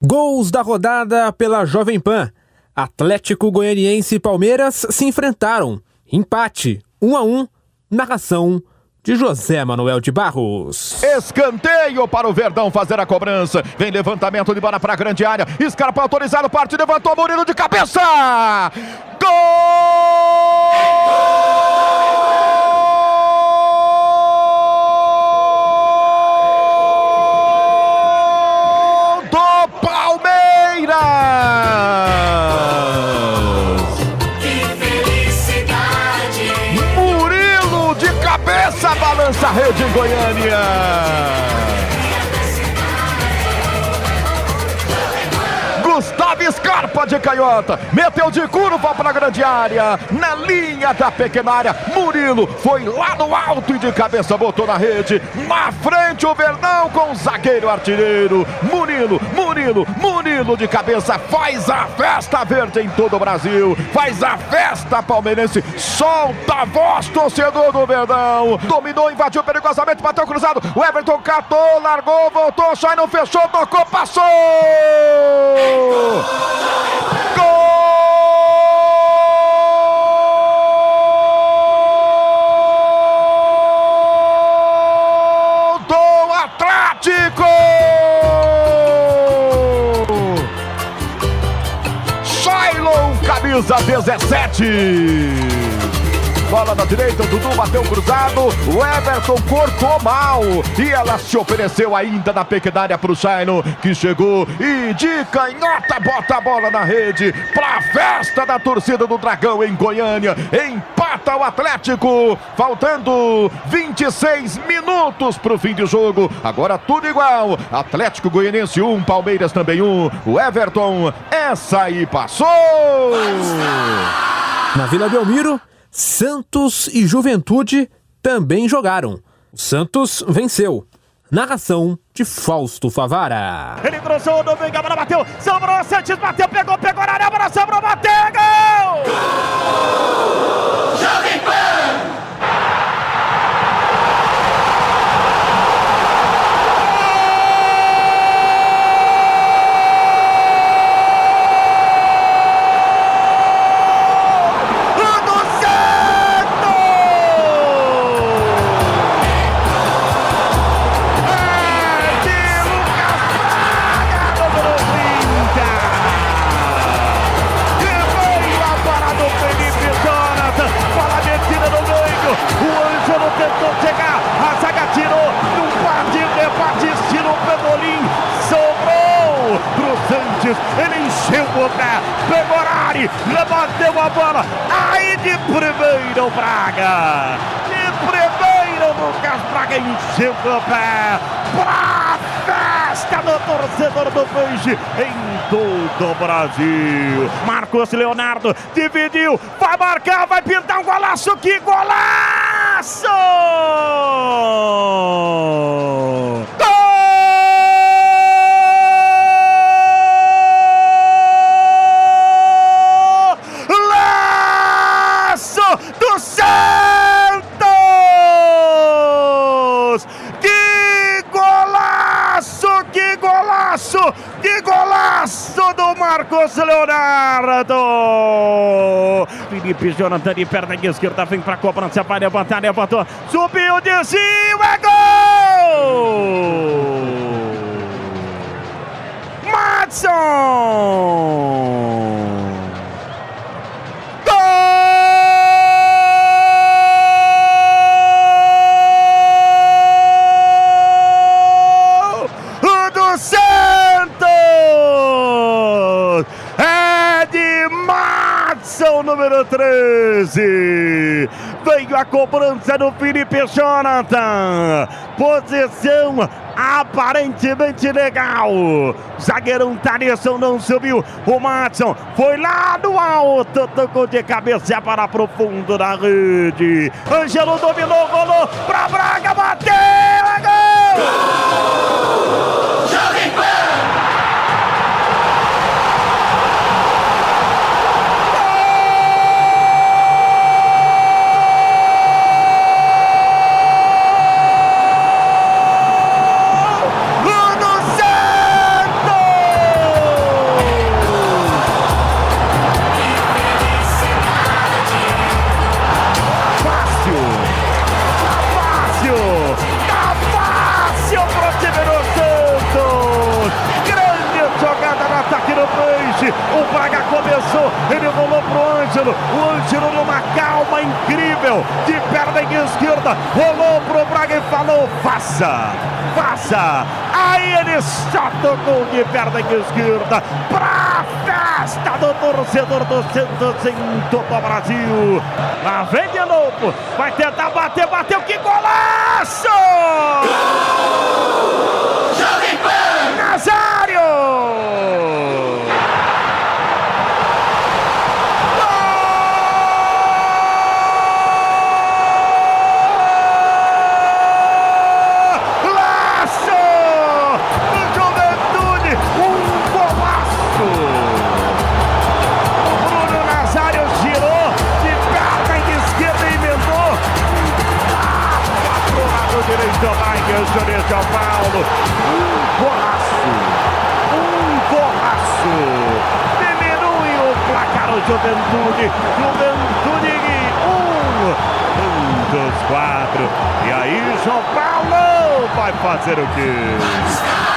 Gols da rodada pela Jovem Pan. Atlético Goianiense e Palmeiras se enfrentaram. Empate, 1 a 1. Narração de José Manuel de Barros. Escanteio para o Verdão fazer a cobrança. Vem levantamento de bola para a grande área. Scarpa autorizado, parte, levantou Murilo de cabeça. Gol! Balança a rede Goiânia. Gustavo Scarpa de canhota, meteu de curva para a grande área, na linha da pequena área, Murilo foi lá no alto e de cabeça botou na rede, na frente o Verdão com o zagueiro artilheiro, Murilo, Murilo, Murilo de cabeça, faz a festa verde em todo o Brasil, faz a festa palmeirense, solta a voz torcedor do Verdão, dominou, invadiu perigosamente, bateu cruzado, o Everton catou, largou, voltou, só não fechou, tocou, passou! Camisa 17. Bola na direita, o Dudu bateu cruzado. O Everton cortou mal. E ela se ofereceu ainda na pequena área para o Shaino, que chegou e de canhota bota a bola na rede. Para a festa da torcida do Dragão em Goiânia. Empata o Atlético. Faltando 26 minutos para o fim de jogo. Agora tudo igual. Atlético Goianiense 1, um, Palmeiras também 1. Um. O Everton, essa aí passou. Na Vila Belmiro, Santos e Juventude também jogaram. O Santos venceu. Narração de Fausto Favara. Ele cruzou, Domingo, a bola bateu, sobrou, Santos bateu, pegou, pegou na área, sobrou, ele encheu o pé, área, levantou a bola, aí de primeira o Braga, de primeira o Lucas Braga encheu o pé, pra festa do torcedor do Peixe em todo o Brasil. Marcos Leonardo dividiu, vai marcar, vai pintar um golaço, que golaço! Marcos Leonardo. Felipe Jonathan de perna esquerda vem para a cobrança, vai levantar, levantou, subiu, desvio, é gol! Madson! Número 13. Veio a cobrança do Felipe Jonathan. Posição aparentemente legal. Zagueirão Tarisson não subiu. O Matson foi lá no alto, tocou de cabeça para profundo da rede. Ângelo dominou, rolou para Braga, bateu, Braga começou, ele rolou pro Ângelo. O Ângelo numa calma incrível, de perna esquerda, rolou pro Braga e falou: faça, faça. Aí ele só tocou de perna esquerda pra festa do torcedor do Santos em todo o Brasil. Lá vem de novo, vai tentar bater, bateu, que golaço! Jovem direito vai Anthony São Paulo. Um golaço! Um golaço! Diminui o placar o Juventude. Juventude um. Um dos quatro. E aí João Paulo vai fazer o quê?